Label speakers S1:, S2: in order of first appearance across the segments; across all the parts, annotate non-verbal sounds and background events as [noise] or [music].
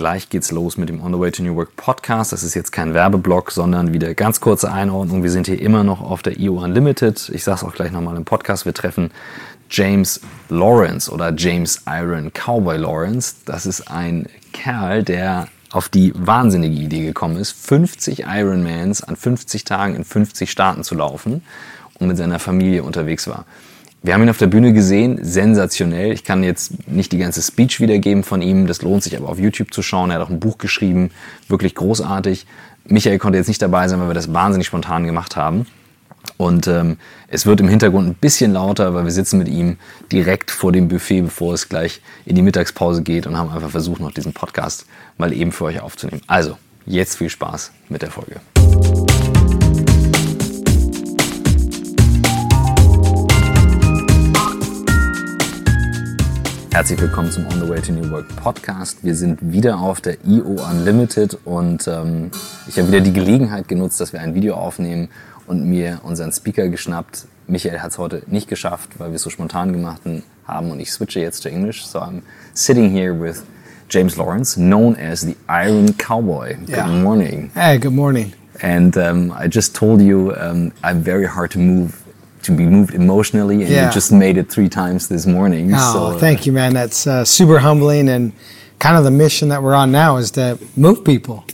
S1: Gleich geht's los mit dem On the Way to New Work Podcast. Das ist jetzt kein Werbeblock, sondern wieder ganz kurze Einordnung. Wir sind hier immer noch auf der EU Unlimited. Ich sage es auch gleich nochmal im Podcast. Wir treffen James Lawrence oder James Iron Cowboy Lawrence. Das ist ein Kerl, der auf die wahnsinnige Idee gekommen ist, 50 Ironmans an 50 Tagen in 50 Staaten zu laufen und mit seiner Familie unterwegs war. Wir haben ihn auf der Bühne gesehen, sensationell. Ich kann jetzt nicht die ganze Speech wiedergeben von ihm, das lohnt sich aber auf YouTube zu schauen. Er hat auch ein Buch geschrieben, wirklich großartig. Michael konnte jetzt nicht dabei sein, weil wir das wahnsinnig spontan gemacht haben. Und ähm, es wird im Hintergrund ein bisschen lauter, weil wir sitzen mit ihm direkt vor dem Buffet, bevor es gleich in die Mittagspause geht und haben einfach versucht, noch diesen Podcast mal eben für euch aufzunehmen. Also, jetzt viel Spaß mit der Folge. Herzlich willkommen zum On the Way to New Work Podcast. Wir sind wieder auf der IO Unlimited und ähm, ich habe wieder die Gelegenheit genutzt, dass wir ein Video aufnehmen und mir unseren Speaker geschnappt. Michael hat es heute nicht geschafft, weil wir es so spontan gemacht haben und ich switche jetzt zu Englisch. So I'm sitting here with James Lawrence, known as the Iron Cowboy.
S2: Yeah.
S1: Good morning.
S2: Hey, good morning.
S1: And um, I just told you um, I'm very hard to move, to be moved emotionally, and
S2: Yeah.
S1: you just made it three times this morning.
S2: Oh,
S1: so, uh,
S2: thank you, man. That's uh, super humbling, and kind of the mission that we're on now is to move people.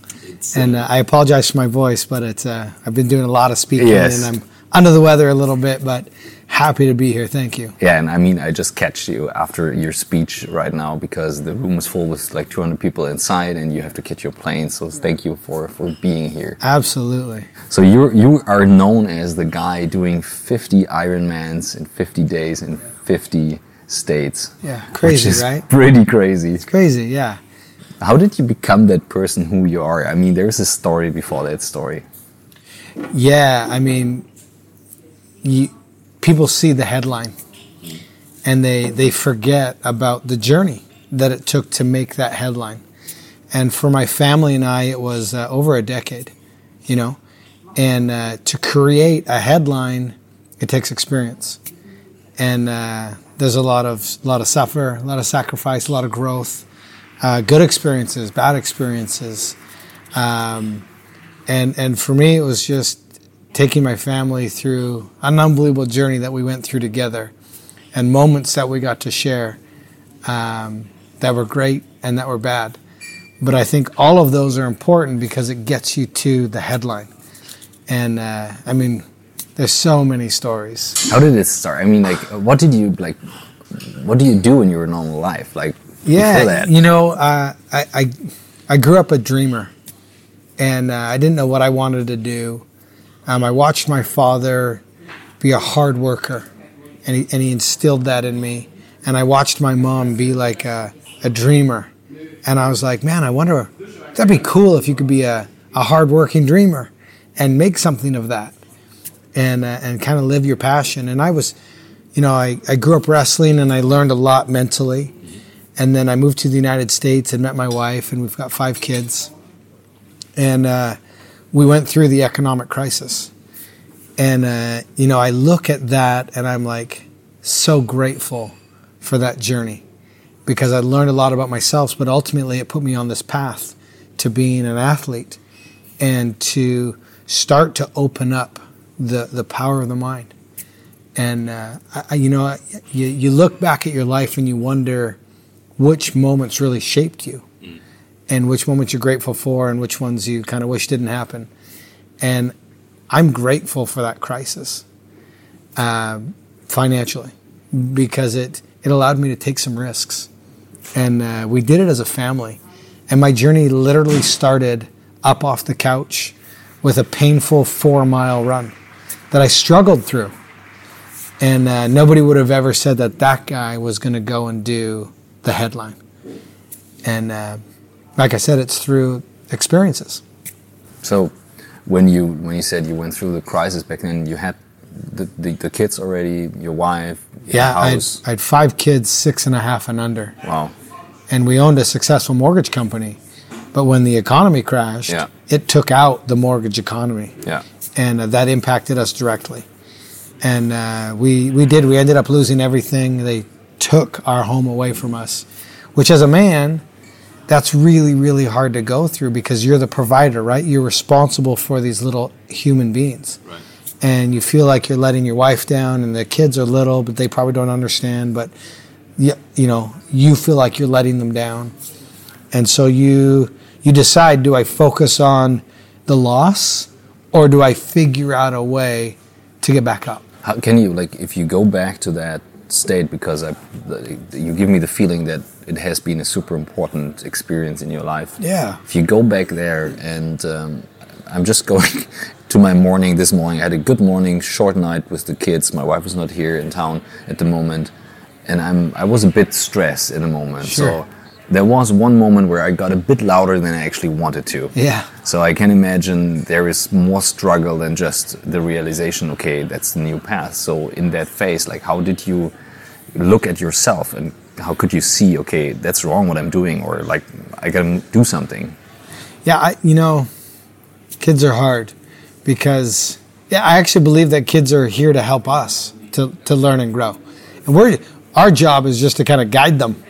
S2: And uh, I apologize for my voice, but it's uh, I've been doing a lot of speaking,
S1: Yes.
S2: and I'm under the weather a little bit, but happy to be here. Thank you.
S1: Yeah, and I mean, I just catch you after your speech right now because the room is full with like 200 people inside, and you have to catch your plane. So thank you for for being here.
S2: Absolutely.
S1: So you you are known as the guy doing 50 Ironmans in 50 days in 50 states.
S2: Yeah, crazy, right?
S1: Pretty crazy.
S2: It's crazy, yeah.
S1: How did you become that person who you are? I mean, there's a story before that story.
S2: Yeah, I mean, you, people see the headline and they, they forget about the journey that it took to make that headline. And for my family and I, it was uh, over a decade, you know. And uh, to create a headline, it takes experience. And uh, there's a lot of, lot of suffer, a lot of sacrifice, a lot of growth, uh, good experiences, bad experiences. Um, and and for me it was just taking my family through an unbelievable journey that we went through together and moments that we got to share um, that were great and that were bad but i think all of those are important because it gets you to the headline and uh, i mean there's so many stories
S1: How did it start? I mean, like, what did you like? What do you do in your normal life? Like,
S2: yeah
S1: that?
S2: you know uh, I, I i grew up a dreamer and uh, i didn't know what i wanted to do um, i watched my father be a hard worker and he, and he instilled that in me. And i watched my mom be like a, a dreamer. And i was like man i wonder that'd be cool if you could be a, a hard-working dreamer and make something of that and uh, and kind of live your passion. And i was you know I, I grew up wrestling and i learned a lot mentally. And then I moved to the United States and met my wife, and we've got five kids. And uh, we went through the economic crisis. And, uh, you know, I look at that and I'm like so grateful for that journey because I learned a lot about myself, but ultimately it put me on this path to being an athlete and to start to open up the, the power of the mind. And, uh, I, you know, you, you look back at your life and you wonder, which moments really shaped you and which moments you're grateful for and which ones you kind of wish didn't happen. And I'm grateful for that crisis um, financially because it, it allowed me to take some risks. And uh, we did it as a family. And my journey literally started up off the couch with a painful four mile run that I struggled through. And uh, nobody would have ever said that that guy was going to go and do the headline. And uh, like I said, it's through experiences.
S1: So, when you when you said you went through the crisis back then, you had the, the, the kids already, your wife, your
S2: Yeah, I had. I had five kids, six and a half and under.
S1: wow.
S2: And we owned a successful mortgage company. But when the economy crashed,
S1: Yeah.
S2: it took out the mortgage economy.
S1: Yeah.
S2: and uh, that impacted us directly. And uh, we we did. We ended up losing everything. They took our home away from us, which as a man, that's really really hard to go through because you're the provider, right? You're responsible for these little human beings.
S1: Right.
S2: And you feel like you're letting your wife down and the kids are little, but they probably don't understand, but you, you know, you feel like you're letting them down. And so you you decide do I focus on the loss or do I figure out a way to get back up?
S1: How can you like if you go back to that state because I, you give me the feeling that it has been a super important experience in your life.
S2: Yeah.
S1: If you go back there and um, I'm just going [laughs] to my morning this morning. I had a good morning, short night with the kids. My wife was not here in town at the moment, and I'm I was a bit stressed in the moment.
S2: Sure.
S1: So there was one moment where I got a bit louder than I actually wanted to.
S2: Yeah.
S1: So I can imagine there is more struggle than just the realization, okay, that's the new path. So in that phase, like how did you look at yourself and how could you see, okay, that's wrong what I'm doing or like I gotta do something?
S2: Yeah, I, you know, kids are hard because yeah, I actually believe that kids are here to help us to, to learn and grow. And we're our job is just to kind of guide them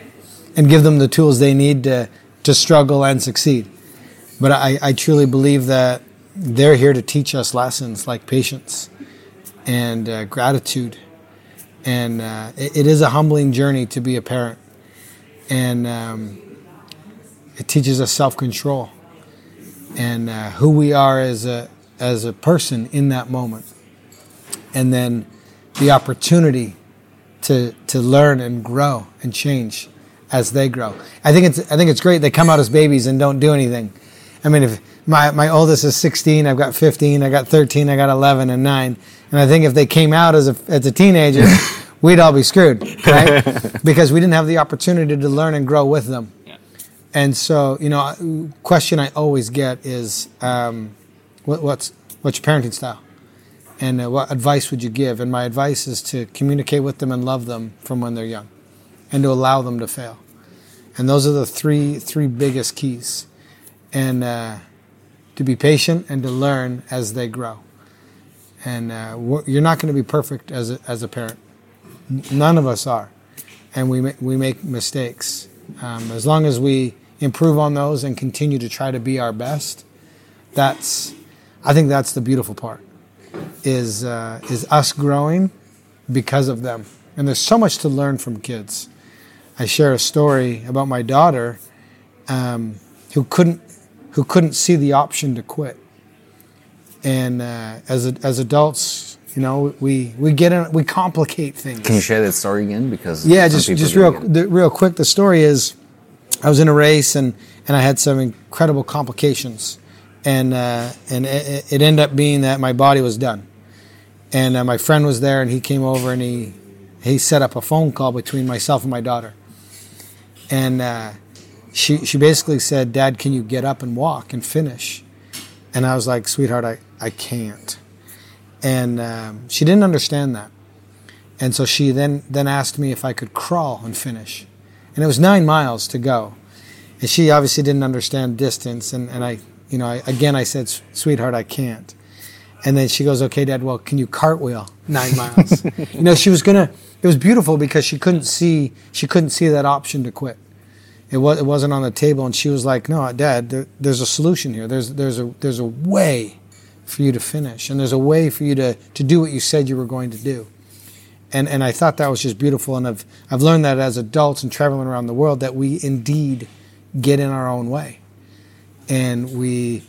S2: and give them the tools they need to, to struggle and succeed. But I, I truly believe that they're here to teach us lessons like patience and uh, gratitude. And uh, it, it is a humbling journey to be a parent. And um, it teaches us self control and uh, who we are as a, as a person in that moment. And then the opportunity to, to learn and grow and change as they grow. I think it's I think it's great they come out as babies and don't do anything. I mean, if my my oldest is 16, I've got 15, I got 13, I got 11 and 9, and I think if they came out as a as a teenager, [laughs] we'd all be screwed, right? [laughs] because we didn't have the opportunity to learn and grow with them.
S1: Yeah.
S2: And so, you know, question I always get is, um, what, what's what's your parenting style? And uh, what advice would you give? And my advice is to communicate with them and love them from when they're young and to allow them to fail. And those are the three three biggest keys. And uh, to be patient and to learn as they grow. And uh, you're not going to be perfect as a, as a parent. None of us are, and we ma- we make mistakes. Um, as long as we improve on those and continue to try to be our best, that's I think that's the beautiful part. Is uh, is us growing because of them, and there's so much to learn from kids. I share a story about my daughter um, who couldn't who couldn't see the option to quit. And uh, as as adults, you know, we we get in, we complicate things.
S1: Can you share that story again? Because
S2: yeah, just just real the, real quick. The story is, I was in a race and and I had some incredible complications, and uh, and it, it, ended up being that my body was done, and uh, my friend was there and he came over and he he set up a phone call between myself and my daughter and uh, she she basically said, "Dad, can you get up and walk and finish?" And I was like, "Sweetheart, I I can't." And um, she didn't understand that, and so she then then asked me if I could crawl and finish, and it was nine miles to go, and she obviously didn't understand distance, and and I you know I, again I said, "Sweetheart, I can't." And then she goes, "Okay, Dad. Well, can you cartwheel nine miles?" [laughs] you know, she was gonna it was beautiful because she couldn't see she couldn't see that option to quit. It was it wasn't on the table, and she was like, "No, Dad, there, there's a solution here. There's there's a there's a way for you to finish, and there's a way for you to to do what you said you were going to do." And and I thought that was just beautiful, and I've I've learned that as adults and traveling around the world that we indeed get in our own way, and we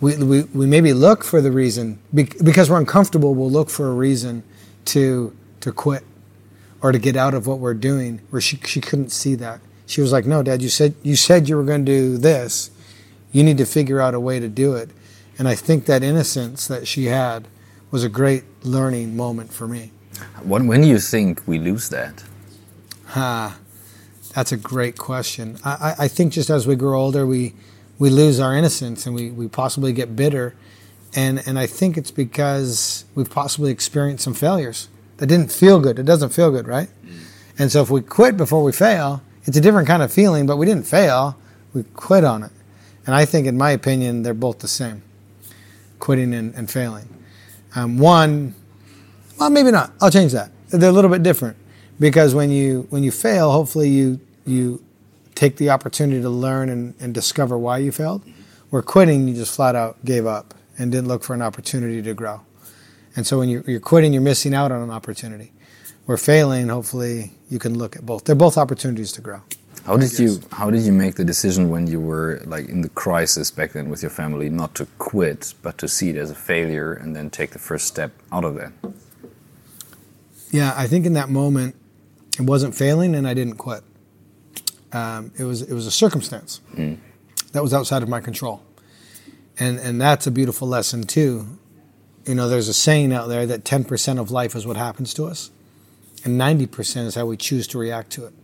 S2: we, we, we maybe look for the reason because we're uncomfortable. We'll look for a reason to to quit or to get out of what we're doing where she, she couldn't see that. She was like no dad you said you said you were going to do this. You need to figure out a way to do it. And i think that innocence that she had was a great learning moment for me.
S1: When, when do you think we lose that?
S2: Ah, that's a great question. I, I think just as we grow older we we lose our innocence and we, we possibly get bitter. And and I think it's because we've possibly experienced some failures that didn't feel good. It doesn't feel good, right? Mm. And so if we quit before we fail, it's a different kind of feeling, but we didn't fail. We quit on it. And I think, in my opinion, they're both the same quitting and, and failing. Um, one, well, maybe not. I'll change that. They're a little bit different because when you when you fail, hopefully you you take the opportunity to learn and, and discover why you failed. Where quitting, you just flat out gave up and didn't look for an opportunity to grow. And so when you're, you're quitting, you're missing out on an opportunity. We're failing, hopefully, you can look at both. They're both opportunities to grow.
S1: How did you How did you make the decision when you were like in the crisis back then with your family not to quit, but to see it as a failure and then take the first step out of that?
S2: Yeah, I think in that moment, it wasn't failing, and I didn't quit. Um, it was it was a circumstance mm. that was outside of my control, and and that's a beautiful lesson too. You know, there's a saying out there that 10% of life is what happens to us, and 90% is how we choose to react to it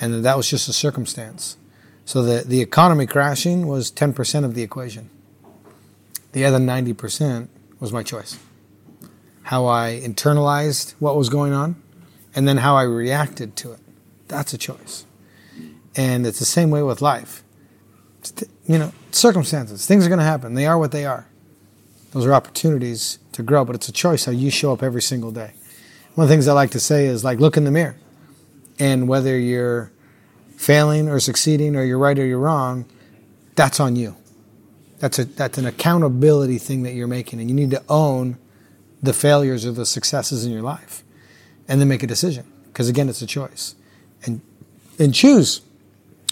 S2: and that was just a circumstance. So the, the economy crashing was 10% of the equation. The other 90% was my choice. How I internalized what was going on, and then how I reacted to it. That's a choice. And it's the same way with life. You know, circumstances, things are going to happen. They are what they are. Those are opportunities to grow, but it's a choice how you show up every single day. One of the things I like to say is like, look in the mirror and whether you're failing or succeeding or you're right or you're wrong, that's on you. That's a that's an accountability thing that you're making, and you need to own the failures or the successes in your life, and then make a decision. Because again, it's a choice, and and choose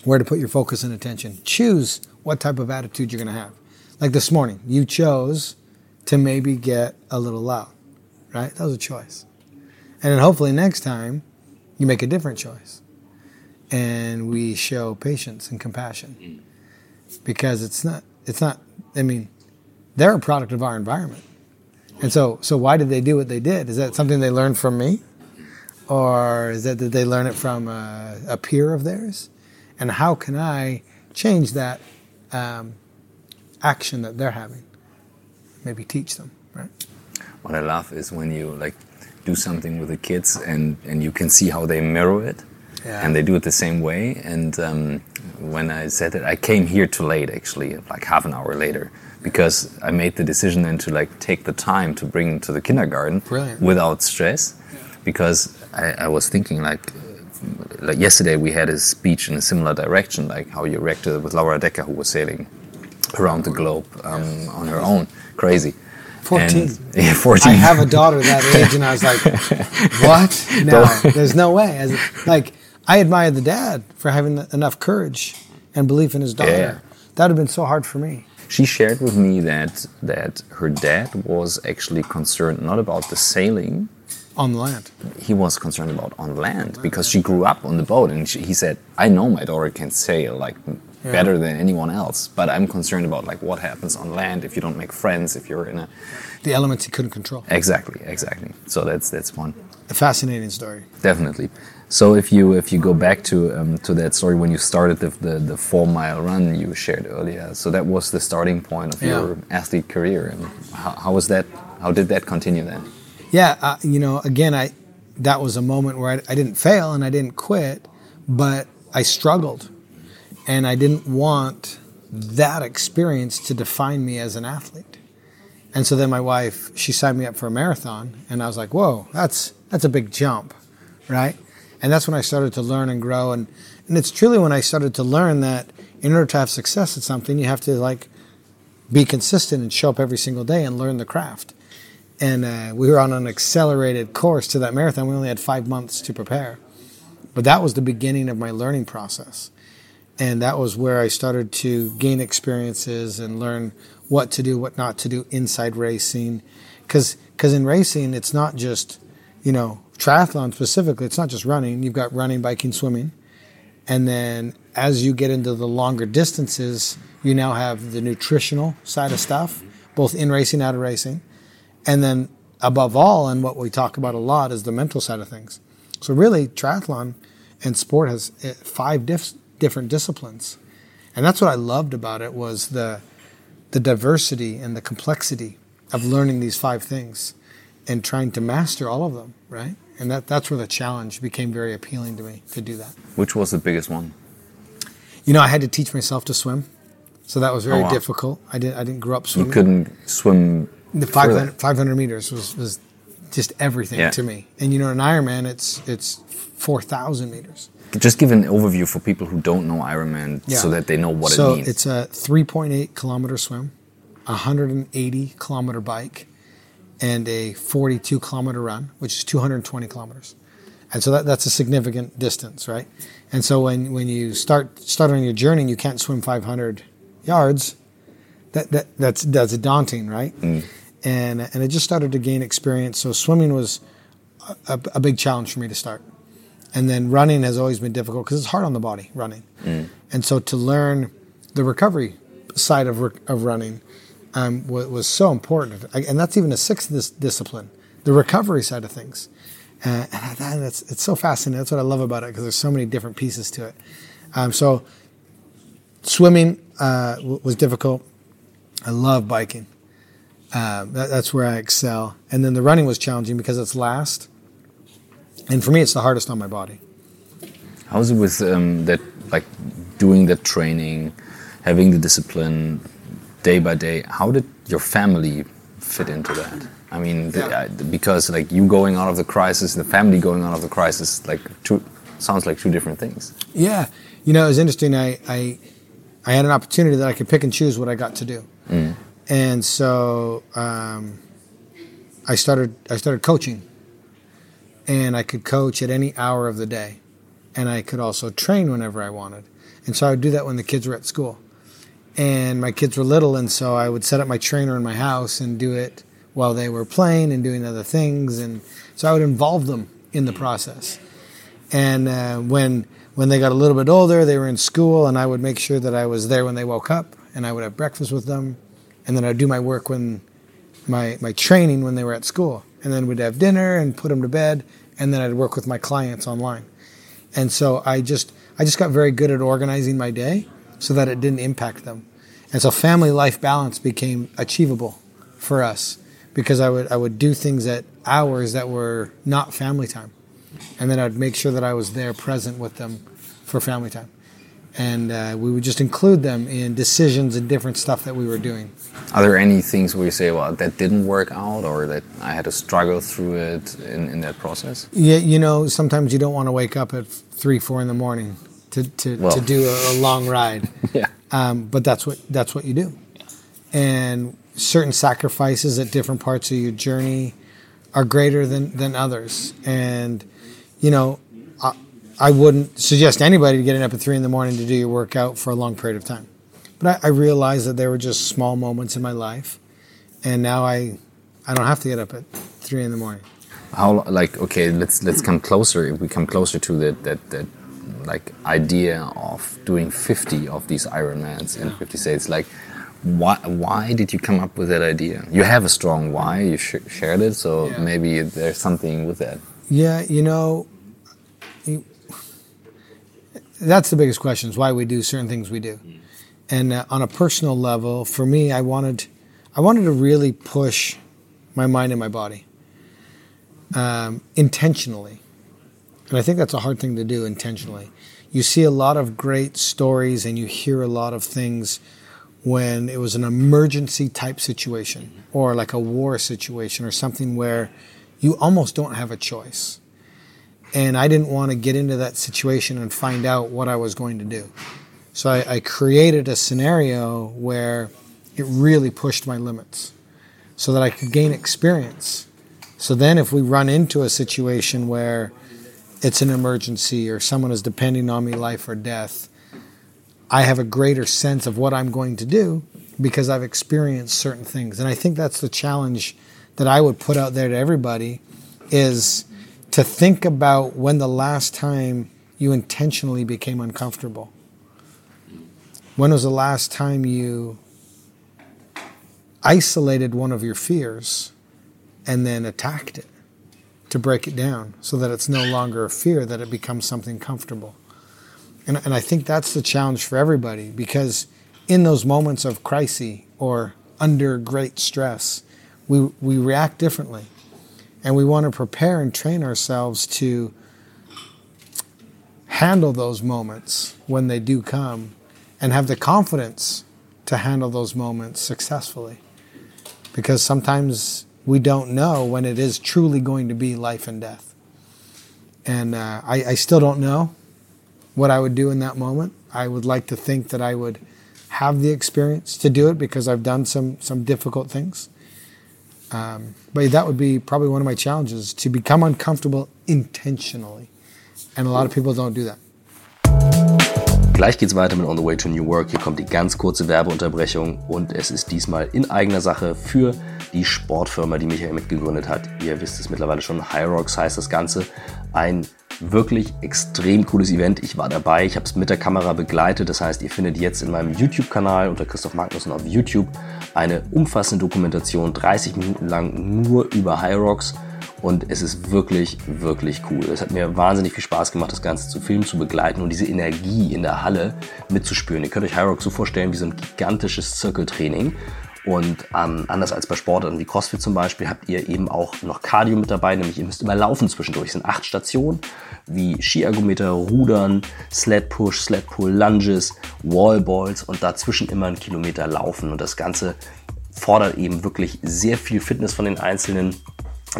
S2: where to put your focus and attention. Choose what type of attitude you're going to have. Like this morning, you chose to maybe get a little loud, right? That was a choice, and then hopefully next time you make a different choice. And we show patience and compassion because it's not, it's not, I mean, they're a product of our environment. And so, so why did they do what they did? Is that something they learned from me? Or is that did they learn it from a, a peer of theirs? And how can I change that um, action that they're having? Maybe teach them, right?
S1: What I love is when you like do something with the kids and, and you can see how they mirror it. Yeah. And they do it the same way. And um, when I said it, I came here too late, actually, like half an hour later, because I made the decision then to like take the time to bring them to the kindergarten
S2: Brilliant.
S1: without stress. Yeah. Because I, I was thinking like, like yesterday we had a speech in a similar direction, like how you reacted with Laura Dekker, who was sailing around the globe um, on her own, crazy.
S2: 14.
S1: And, [laughs] yeah, 14.
S2: I have a daughter that [laughs] age, and I was like, what? [laughs] No, there's no way. As, like, I admired the dad for having enough courage and belief in his daughter. Yeah. That would have been so hard for me.
S1: She shared with me that that her dad was actually concerned not about the sailing
S2: on the land.
S1: He was concerned about on land because she grew up on the boat, and she, he said, "I know my daughter can sail like yeah. better than anyone else. But I'm concerned about like what happens on land if you don't make friends, if you're in a
S2: the elements you couldn't control.
S1: Exactly, exactly. So that's that's one.
S2: A fascinating story.
S1: Definitely. So if you if you go back to um, to that story when you started the, the, the four mile run you shared earlier, so that was the starting point of yeah. your athlete career. And how, how was that? How did that continue then?
S2: Yeah, uh, you know, again, I that was a moment where I, I didn't fail and I didn't quit, but I struggled and I didn't want that experience to define me as an athlete. And so then my wife, she signed me up for a marathon, and I was like, "Whoa, that's that's a big jump, right?" And that's when I started to learn and grow, and and it's truly when I started to learn that in order to have success at something, you have to like be consistent and show up every single day and learn the craft. And uh, we were on an accelerated course to that marathon. We only had five months to prepare, but that was the beginning of my learning process and that was where I started to gain experiences and learn what to do, what not to do inside racing. Because because in racing, it's not just you know triathlon specifically. It's not just running. You've got running, biking, swimming, and then as you get into the longer distances, you now have the nutritional side of stuff, both in racing, out of racing, and then above all, and what we talk about a lot is the mental side of things. So really, triathlon and sport has eh, five diffs different disciplines. And that's what I loved about it was the the diversity and the complexity of learning these five things and trying to master all of them, right? And that, that's where the challenge became very appealing to me to do that.
S1: Which was the biggest one?
S2: You know, I had to teach myself to swim. So that was very oh, wow. difficult. I didn't I didn't grow up swimming.
S1: You couldn't swim
S2: the 500, 500 meters was, was just everything
S1: Yeah.
S2: to me. And you know, an Ironman, it's it's four thousand meters.
S1: Just give an overview for people who don't know Ironman
S2: Yeah.
S1: so that they know what
S2: so
S1: it means.
S2: it's a 3.8 kilometer swim, a 180 kilometer bike, and a 42 kilometer run, which is 220 kilometers. And so that, that's a significant distance, right? And so when, when you start start on your journey and you can't swim 500 yards, that, that that's that's daunting, right? Mm. And and I just started to gain experience. So swimming was a, a big challenge for me to start. And then running has always been difficult because it's hard on the body running. And so to learn the recovery side of, re- of running um, was, was so important. I- And that's even a sixth dis- discipline, the recovery side of things. Uh, and I- that's, it's so fascinating. That's what I love about it because there's so many different pieces to it. Um, so swimming uh, w- was difficult. I love biking. Uh, that, that's where I excel. And then the running was challenging because it's last. And for me, it's the hardest on my body.
S1: How's it with um, that, like doing that training, having the discipline day by day? How did your family fit into that? I mean, the,
S2: Yeah.
S1: uh, because like you going out of the crisis, the family going out of the crisis, like two sounds like two different things.
S2: Yeah, you know, it was interesting. I, I I had an opportunity that I could pick and choose what I got to do, and so um, I started I started coaching, and I could coach at any hour of the day, and I could also train whenever I wanted, and so I would do that when the kids were at school, and my kids were little, and so I would set up my trainer in my house and do it while they were playing and doing other things, and so I would involve them in the process. And uh, when when they got a little bit older, they were in school, and I would make sure that I was there when they woke up, and I would have breakfast with them, and then I'd do my work when my my training when they were at school, and then we'd have dinner and put them to bed, and then I'd work with my clients online. And so I just I just got very good at organizing my day so that it didn't impact them, and so family life balance became achievable for us because I would I would do things at hours that were not family time and then I'd make sure that I was there present with them for family time. And uh, we would just include them in decisions and different stuff that we were doing.
S1: Are there any things where you say, well, that didn't work out, or that I had to struggle through it in, in that process?
S2: Yeah, you know, sometimes you don't want to wake up at three, four in the morning to, to,
S1: Well.
S2: to do a, a long ride. [laughs]
S1: Yeah.
S2: um, but that's what that's what you do. And certain sacrifices at different parts of your journey are greater than than others. And you know, I, wouldn't suggest anybody getting up at three in the morning to do your workout for a long period of time. But I, I realized that there were just small moments in my life, and now I I don't have to get up at three in the morning.
S1: How like okay, let's let's come closer. If we come closer to that that that like idea of doing 50 of these Ironmans in 50 states, like why why did you come up with that idea? You have a strong why. You sh shared it, so
S2: Yeah.
S1: maybe there's something with that.
S2: Yeah, you know, that's the biggest question: is why we do certain things we do. And uh, on a personal level, for me, I wanted, I wanted to really push my mind and my body um, intentionally, and I think that's a hard thing to do intentionally. You see a lot of great stories, and you hear a lot of things when it was an emergency type situation or like a war situation or something where you almost don't have a choice. And I didn't want to get into that situation and find out what I was going to do. So I, I created a scenario where it really pushed my limits so that I could gain experience. So then, if we run into a situation where it's an emergency or someone is depending on me, life or death, I have a greater sense of what I'm going to do because I've experienced certain things. And I think that's the challenge that I would put out there to everybody is to think about when the last time you intentionally became uncomfortable. When was the last time you isolated one of your fears and then attacked it to break it down so that it's no longer a fear, that it becomes something comfortable? And, and I think that's the challenge for everybody because in those moments of crisis or under great stress, we, we react differently. And we want to prepare and train ourselves to handle those moments when they do come and have the confidence to handle those moments successfully. Because sometimes we don't know when it is truly going to be life and death. And uh, I, I still don't know what I would do in that moment. I would like to think that I would have the experience to do it because I've done some some difficult things. Um, but that would be probably one of my challenges to become uncomfortable intentionally, and a lot of people don't do that.
S3: Gleich geht's weiter mit On the Way to New Work. Hier kommt die ganz kurze Werbeunterbrechung und es ist diesmal in eigener Sache für die Sportfirma, die Michael mitgegründet hat. Ihr wisst es mittlerweile schon, Hyrox heißt das Ganze. Ein wirklich extrem cooles Event. Ich war dabei, ich habe es mit der Kamera begleitet. Das heißt, ihr findet jetzt in meinem YouTube-Kanal unter Christoph Magnussen auf YouTube eine umfassende Dokumentation, 30 Minuten lang nur über Hyrox. Und es ist wirklich, wirklich cool. Es hat mir wahnsinnig viel Spaß gemacht, das Ganze zu filmen, zu begleiten und diese Energie in der Halle mitzuspüren. Ihr könnt euch Hyrox so vorstellen wie so ein gigantisches Zirkeltraining. Und ähm, anders als bei Sportarten wie CrossFit zum Beispiel, habt ihr eben auch noch Cardio mit dabei, nämlich ihr müsst immer laufen zwischendurch. Es sind acht Stationen wie Skiergometer, Rudern, Sled Push, Sled Pull, Lunges, Wallballs und dazwischen immer einen Kilometer laufen. Und das Ganze fordert eben wirklich sehr viel Fitness von den Einzelnen.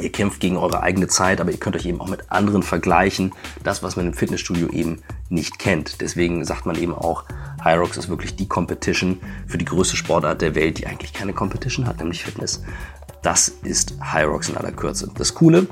S3: Ihr kämpft gegen eure eigene Zeit, aber ihr könnt euch eben auch mit anderen vergleichen. Das, was man im Fitnessstudio eben nicht kennt. Deswegen sagt man eben auch, Hyrox ist wirklich die Competition für die größte Sportart der Welt, die eigentlich keine Competition hat, nämlich Fitness. Das ist Hyrox in aller Kürze. Das Coole,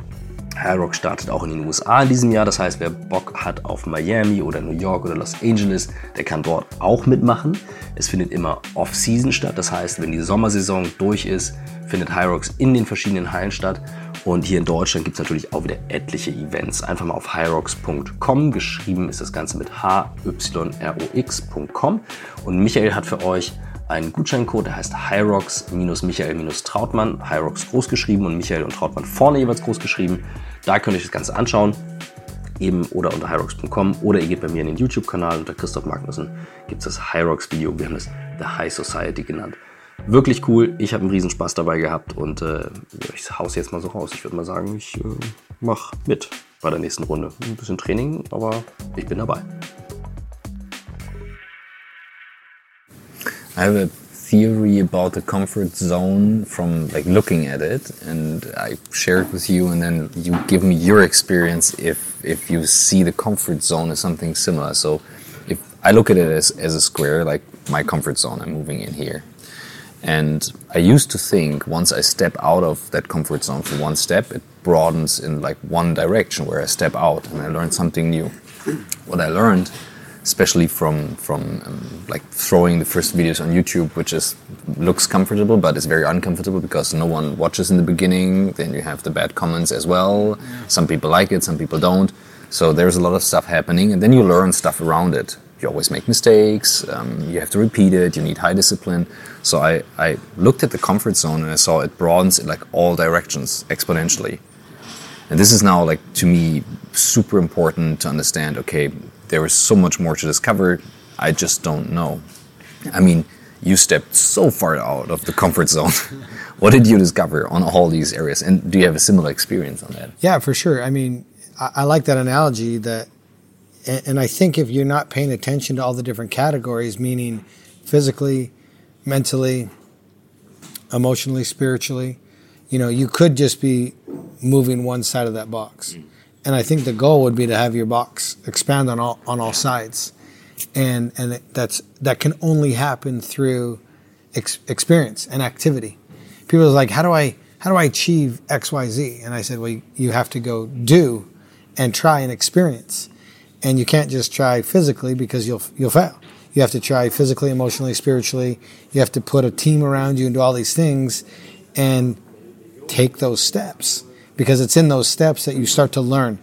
S3: Hyrox startet auch in den USA in diesem Jahr. Das heißt, wer Bock hat auf Miami oder New York oder Los Angeles, der kann dort auch mitmachen. Es findet immer Off-Season statt. Das heißt, wenn die Sommersaison durch ist, findet Hyrox in den verschiedenen Hallen statt. Und hier in Deutschland gibt es natürlich auch wieder etliche Events. Einfach mal auf hyrox.com. Geschrieben ist das Ganze mit hyrox.com. Und Michael hat für euch einen Gutscheincode, der heißt Hyrox-Michael-Trautmann. Hyrox groß geschrieben und Michael und Trautmann vorne jeweils groß geschrieben. Da könnt ihr euch das Ganze anschauen. Eben oder unter hyrox.com oder ihr geht bei mir in den YouTube-Kanal unter Christoph Magnussen gibt es das Hyrox-Video. Wir haben das The High Society genannt. Wirklich cool. Ich habe einen Riesenspaß dabei gehabt und äh, ich hau's jetzt mal so raus. Ich würde mal sagen, ich äh, mach mit bei der nächsten Runde. Ein bisschen Training, aber ich bin dabei.
S1: I have a theory about the comfort zone from like looking at it and I share it with you and then you give me your experience if if you see the comfort zone as something similar. So if I look at it as, as a square, like my comfort zone, I'm moving in here. And I used to think once I step out of that comfort zone for one step, it broadens in like one direction where I step out and I learn something new. What I learned, especially from from um, like throwing the first videos on YouTube, which is looks comfortable but is very uncomfortable because no one watches in the beginning. Then you have the bad comments as well. Some people like it, some people don't. So there's a lot of stuff happening, and then you learn stuff around it you always make mistakes, um, you have to repeat it, you need high discipline. So I, I looked at the comfort zone and I saw it broadens in like all directions exponentially. And this is now like to me super important to understand, okay, there is so much more to discover. I just don't know. I mean, you stepped so far out of the comfort zone. [laughs] what did you discover on all these areas? And do you have a similar experience on that?
S2: Yeah, for sure. I mean, I, I like that analogy that and, and I think if you're not paying attention to all the different categories, meaning physically, mentally, emotionally, spiritually, you know, you could just be moving one side of that box. Mm. And I think the goal would be to have your box expand on all on all sides, and and that's that can only happen through ex- experience and activity. People are like, how do I how do I achieve X Y Z? And I said, well, you, you have to go do and try and experience and you can't just try physically because you'll you'll fail. You have to try physically, emotionally, spiritually. You have to put a team around you and do all these things, and take those steps because it's in those steps that you start to learn.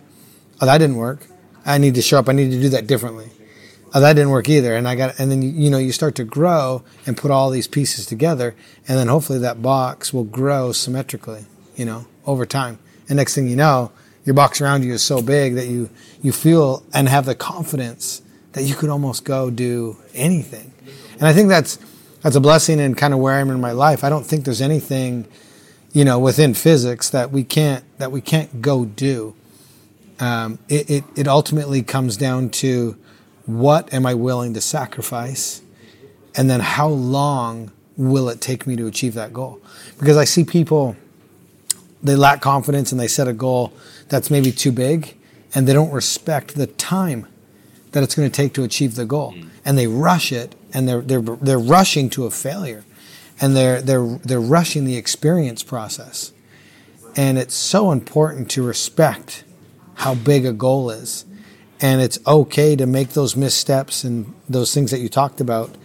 S2: Oh, that didn't work. I need to show up. I need to do that differently. Oh, that didn't work either. And I got, and then you, you know, you start to grow and put all these pieces together, and then hopefully that box will grow symmetrically, you know, over time. And next thing you know, your box around you is so big that you you feel and have the confidence that you could almost go do anything. And I think that's that's a blessing and kind of where I'm in my life. I don't think there's anything, you know, within physics that we can't that we can't go do. Um, it, it it ultimately comes down to what am I willing to sacrifice, and then how long will it take me to achieve that goal? Because I see people they lack confidence and they set a goal that's maybe too big and they don't respect the time that it's going to take to achieve the goal. And they rush it and they're they're they're rushing to a failure. And they're they're they're rushing the experience process. And it's so important to respect how big a goal is. And it's okay to make those missteps and those things that you talked about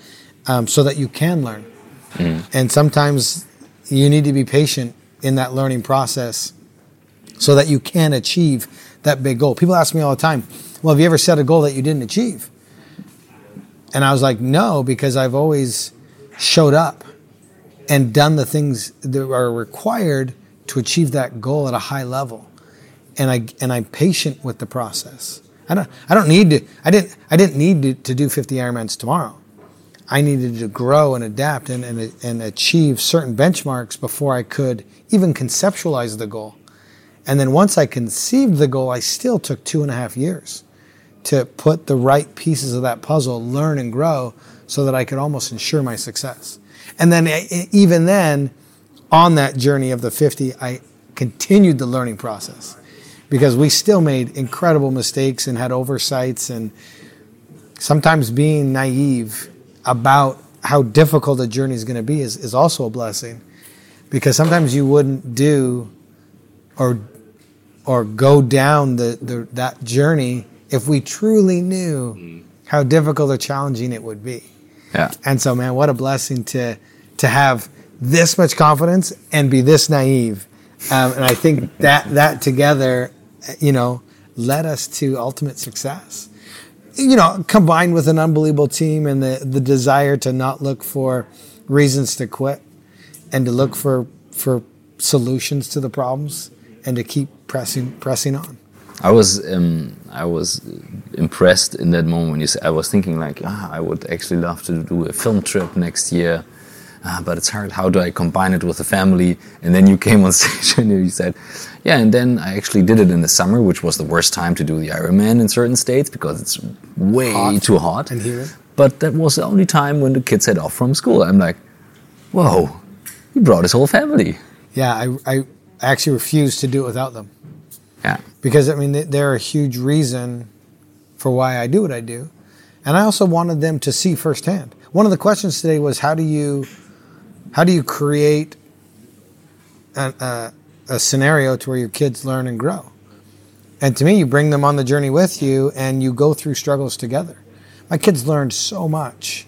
S2: um, so that you can learn. And sometimes you need to be patient in that learning process so that you can achieve that big goal. People ask me all the time, well, have you ever set a goal that you didn't achieve? And I was like, no, because I've always showed up and done the things that are required to achieve that goal at a high level. And I and I'm patient with the process. I don't I don't need to I didn't I didn't need to, to do 50 Ironmans tomorrow. I needed to grow and adapt and, and, and achieve certain benchmarks before I could even conceptualize the goal. And then once I conceived the goal, I still took two and a half years to put the right pieces of that puzzle, learn and grow, so that I could almost ensure my success. And then, even then, on that journey of the 50, I continued the learning process because we still made incredible mistakes and had oversights, and sometimes being naive about how difficult a journey is going to be is, is also a blessing because sometimes you wouldn't do or or go down the, the that journey if we truly knew how difficult or challenging it would be.
S1: Yeah.
S2: And so, man, what a blessing to to have this much confidence and be this naive. Um, and I think that that together, you know, led us to ultimate success. You know, combined with an unbelievable team and the the desire to not look for reasons to quit and to look for for solutions to the problems and to keep pressing pressing on.
S1: I was um, I was impressed in that moment when you said I was thinking like ah, I would actually love to do a film trip next year, ah, but it's hard. How do I combine it with the family? And then you came on [laughs] stage and you said, yeah. And then I actually did it in the summer, which was the worst time to do the Ironman in certain states because it's way
S2: Hot
S1: too hot.
S2: and humid.
S1: But that was the only time when the kids had off from school. I'm like, whoa, he brought his whole family.
S2: Yeah, I, I actually refused to do it without them.
S1: Yeah.
S2: because I mean they're a huge reason for why I do what I do, and I also wanted them to see firsthand. One of the questions today was how do you how do you create a, a, a scenario to where your kids learn and grow? And to me, you bring them on the journey with you, and you go through struggles together. My kids learned so much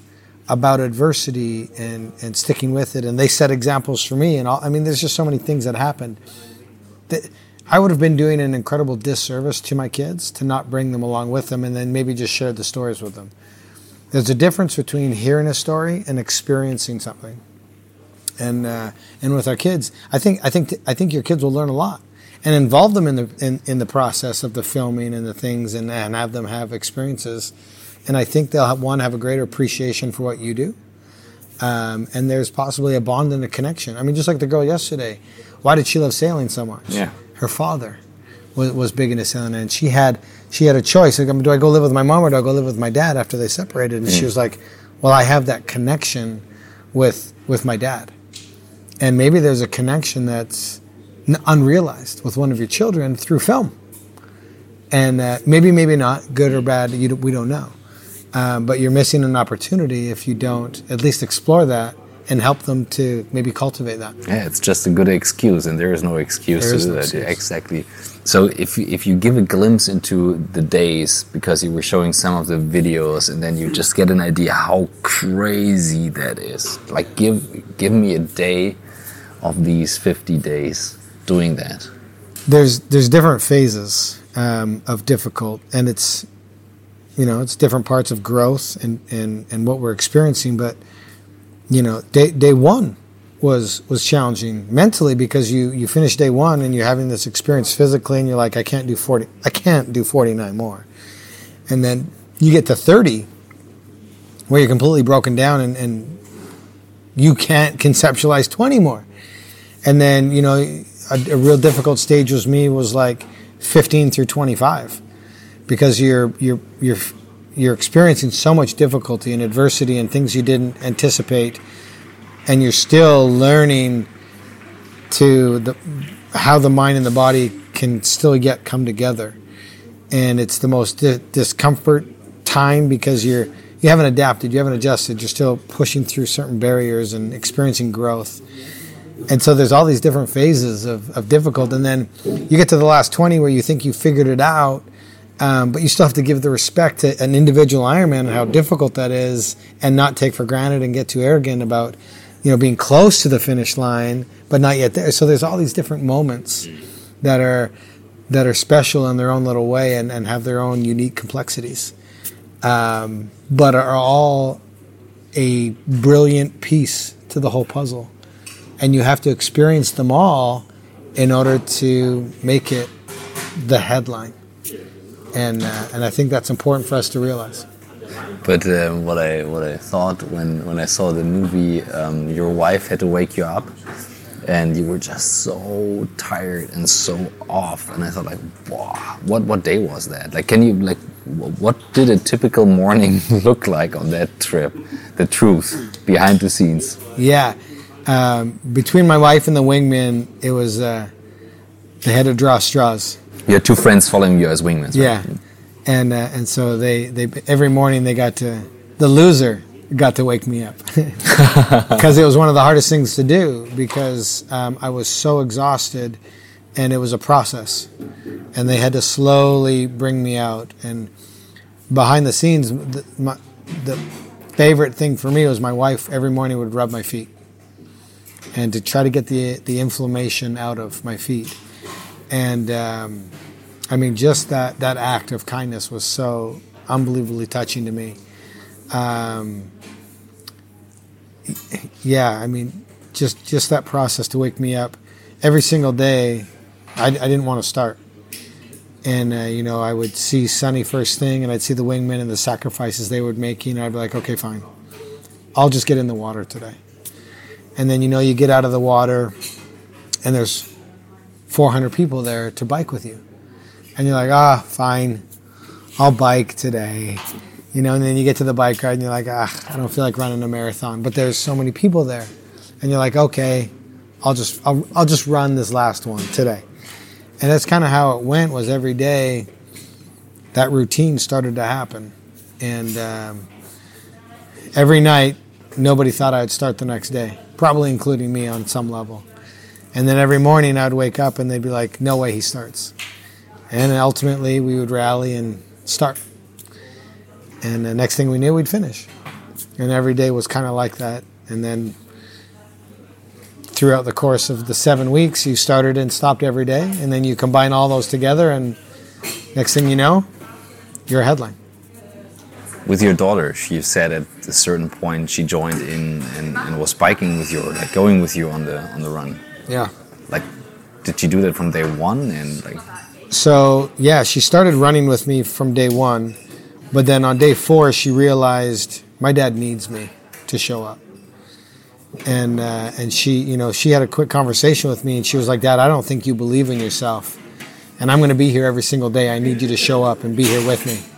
S2: about adversity and, and sticking with it, and they set examples for me. And all, I mean, there's just so many things that happened that I would have been doing an incredible disservice to my kids to not bring them along with them and then maybe just share the stories with them. There's a difference between hearing a story and experiencing something. And uh, and with our kids, I think I think I think your kids will learn a lot and involve them in the in, in the process of the filming and the things and, and have them have experiences. And I think they'll have, one have a greater appreciation for what you do. Um, and there's possibly a bond and a connection. I mean, just like the girl yesterday, why did she love sailing so much?
S1: Yeah.
S2: her father was, was big into sailing, and she had she had a choice. Like, do I go live with my mom or do I go live with my dad after they separated? And she was like, "Well, I have that connection with with my dad, and maybe there's a connection that's unrealized with one of your children through film, and uh, maybe maybe not good or bad. You, we don't know, um, but you're missing an opportunity if you don't at least explore that." And help them to maybe cultivate that.
S1: Yeah, it's just a good excuse, and there is no excuse
S2: There
S1: to do
S2: no
S1: that.
S2: excuse.
S1: Exactly. So if you, if you give a glimpse into the days because you were showing some of the videos, and then you just get an idea how crazy that is. Like give give me a day of these fifty days doing that.
S2: there's there's different phases um, of difficult, and it's you know it's different parts of growth and and and what we're experiencing. But you know, day day one was was challenging mentally because you you finish day one and you're having this experience physically, and you're like, I can't do forty, I can't do forty nine more, and then you get to thirty, where you're completely broken down and, and you can't conceptualize twenty more and then you know a, a real difficult stage was me was like 15 through 25 because you're you're you're you're experiencing so much difficulty and adversity and things you didn't anticipate. And you're still learning to the how the mind and the body can still yet come together, and it's the most di- discomfort time because you're you haven't adapted, you haven't adjusted, you're still pushing through certain barriers and experiencing growth. And so there's all these different phases of, of difficult, and then you get to the last 20 where you think you figured it out, um, but you still have to give the respect to an individual Ironman and how difficult that is, and not take for granted and get too arrogant about, you know, being close to the finish line but not yet there. So there's all these different moments that are that are special in their own little way and, and have their own unique complexities, um, but are all a brilliant piece to the whole puzzle, and you have to experience them all in order to make it the headline and uh, and I think that's important for us to realize.
S1: But um, what I what I thought when when I saw the movie, um, your wife had to wake you up, and you were just so tired and so off. And I thought, like, wow, what what day was that? Like, can you like, what did a typical morning [laughs] look like on that trip? The truth behind the scenes.
S2: Yeah, um, between my wife and the wingman, it was uh, they had to draw straws.
S1: You had two friends following you as wingmen. Right?
S2: Yeah, and uh, and so they they every morning they got to the loser got to wake me up. [laughs] [laughs] Because it was one of the hardest things to do because um, I was so exhausted and it was a process. And they had to slowly bring me out. And behind the scenes the, my, the favorite thing for me was my wife every morning would rub my feet and to try to get the the inflammation out of my feet and um, I mean, just that that act of kindness was so unbelievably touching to me. Um, yeah, I mean, just just that process to wake me up every single day. I, I didn't want to start, and uh, you know, I would see Sunny first thing, and I'd see the wingmen and the sacrifices they were making. And I'd be like, okay, fine, I'll just get in the water today. And then you know, you get out of the water, and there's 400 people there to bike with you. And you're like, ah, fine, I'll bike today. You know, and then you get to the bike ride and you're like, ah, I don't feel like running a marathon. But there's so many people there. And you're like, okay, I'll just I'll, I'll just run this last one today. And that's kind of how it went was every day that routine started to happen. And um, every night, nobody thought I'd start the next day, probably including me on some level. And then every morning I'd wake up and they'd be like, no way he starts. And ultimately we would rally and start. And the next thing we knew, we'd finish. And every day was kind of like that. And then throughout the course of the seven weeks, you started and stopped every day. And then you combine all those together, and next thing you know, you're a headline.
S1: With your daughter, she said at a certain point she joined in and, and was biking with you, or like going with you on the on the run.
S2: Yeah.
S1: Like, did she do that from day one? And like,
S2: so yeah, she started running with me from day one, but then on day four she realized my dad needs me to show up. And uh, and she, you know, she had a quick conversation with me, and she was like, "Dad, I don't think you believe in yourself, and I'm going to be here every single day. I need you to show up and be here with me."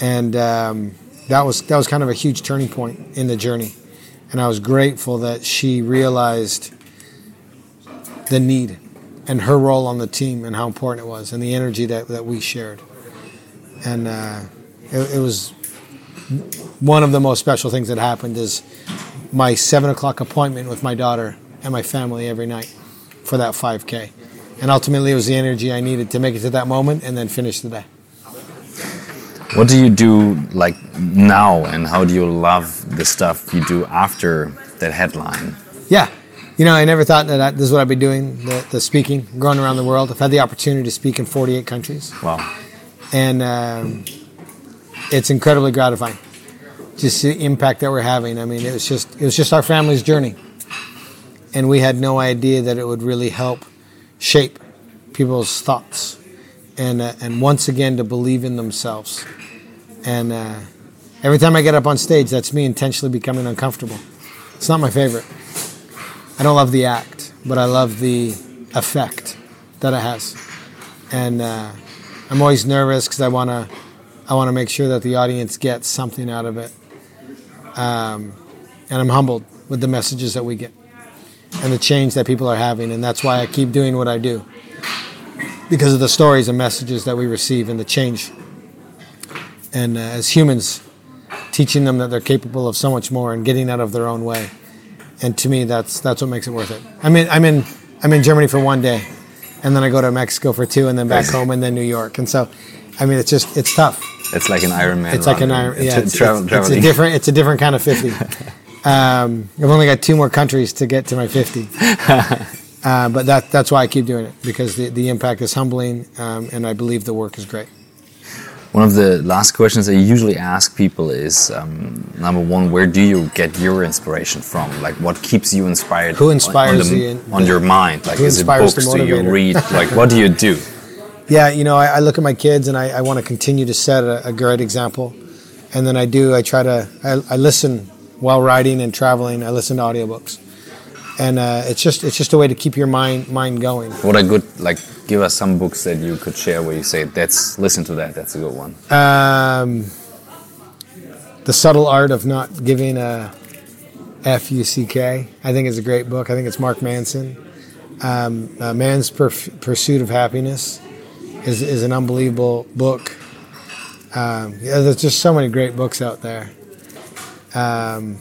S2: And um, that was that was kind of a huge turning point in the journey, and I was grateful that she realized the need and her role on the team and how important it was and the energy that, that we shared. And uh, it, it, was one of the most special things that happened is my seven o'clock appointment with my daughter and my family every night for that 5K. And ultimately, it was the energy I needed to make it to that moment and then finish the day.
S1: What do you do like now, and how do you love the stuff you do after that headline?
S2: Yeah, you know, I never thought that I, this is what I'd be doing, the, the, speaking, going around the world. I've had the opportunity to speak in 48 countries.
S1: Wow.
S2: And um, it's incredibly gratifying. Just the impact that we're having. I mean, it was just it was just our family's journey. And we had no idea that it would really help shape people's thoughts. And, uh, and once again, to believe in themselves. And uh, every time I get up on stage, that's me intentionally becoming uncomfortable. It's not my favorite. I don't love the act, but I love the effect that it has. And uh, I'm always nervous because I want to I want to make sure that the audience gets something out of it. Um, and I'm humbled with the messages that we get. and the change that people are having, and that's why I keep doing what I do because of the stories and messages that we receive and the change. And uh, as humans, teaching them that they're capable of so much more and getting out of their own way. And to me, that's that's what makes it worth it. I mean, I'm in I'm in Germany for one day, and then I go to Mexico for two, and then back [laughs] home, and then New York. And so, I mean, it's just it's tough.
S1: It's like an Ironman.
S2: It's like an. Iron. Yeah, it's, it's- it's a different. It's a different kind of fifty. [laughs] um, I've only got two more countries to get to my fifty, [laughs] uh, but that that's why I keep doing it because the, the impact is humbling, um, and I believe the work is great.
S1: One of the last questions I usually ask people is um, number one, where do you get your inspiration from? Like, what keeps you inspired?
S2: Who inspires
S1: on, the-
S2: you
S1: on your mind? Like, is it books? Do you read? Like, what do you do? [laughs]
S2: Yeah, you know, I, I look at my kids and I, I want to continue to set a, a great example, and then I do. I try to. I, I listen while riding and traveling. I listen to audiobooks, and uh, it's just it's just a way to keep your mind mind going.
S1: What are good? Like, give us some books that you could share where you say, "That's listen to that. That's a good one."
S2: Um, the subtle art of not giving a F U C K. I think is a great book. I think it's Mark Manson. Um, uh, Man's Perf- Pursuit of Happiness is is an unbelievable book. Um, yeah, there's just so many great books out there. Um,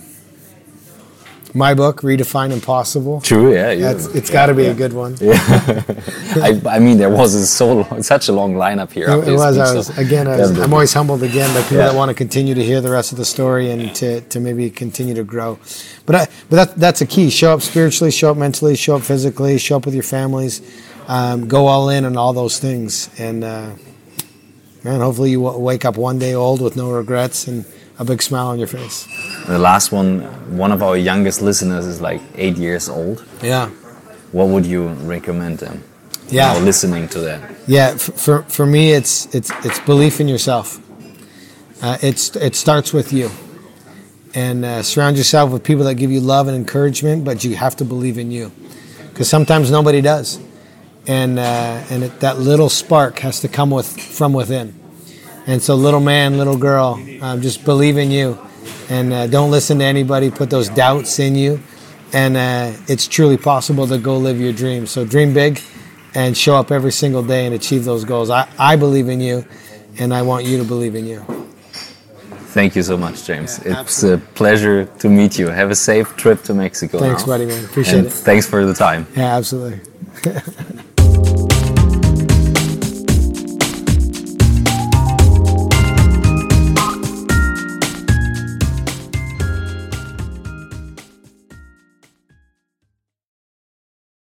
S2: my book, Redefine Impossible.
S1: True. Yeah. yeah.
S2: That's, it's got to be a good one. [laughs]
S1: I, I mean, there was a so long, such a long lineup here.
S2: It, it was.
S1: speech,
S2: I
S1: so
S2: was again. I. I'm always humbled again by people
S1: Yeah.
S2: that want to continue to hear the rest of the story and to, to maybe continue to grow. But I, but that, that's a key. Show up spiritually, show up mentally, show up physically, show up with your families. Um, go all in on all those things, and uh, man, hopefully you w- wake up one day old with no regrets and a big smile on your face.
S1: The last one, one of our youngest listeners is like eight years old.
S2: Yeah,
S1: What would you recommend them?
S2: Yeah.
S1: Listening to that.
S2: yeah. For for me, it's it's it's belief in yourself. Uh, it's it starts with you, and uh, surround yourself with people that give you love and encouragement. But you have to believe in you, because sometimes nobody does, and uh, and it, that little spark has to come with from within. And so, little man, little girl, um, just believe in you, and uh, don't listen to anybody put those doubts in you. And uh, it's truly possible to go live your dreams. So dream big, and show up every single day and achieve those goals. I, I believe in you, and I want you to believe in you.
S1: Thank you so much, James.
S2: Yeah,
S1: it's a pleasure to meet you. Have a safe trip to Mexico.
S2: Thanks,
S1: now.
S2: buddy, man. Appreciate
S1: And
S2: it.
S1: Thanks for the time.
S2: Yeah, absolutely. [laughs]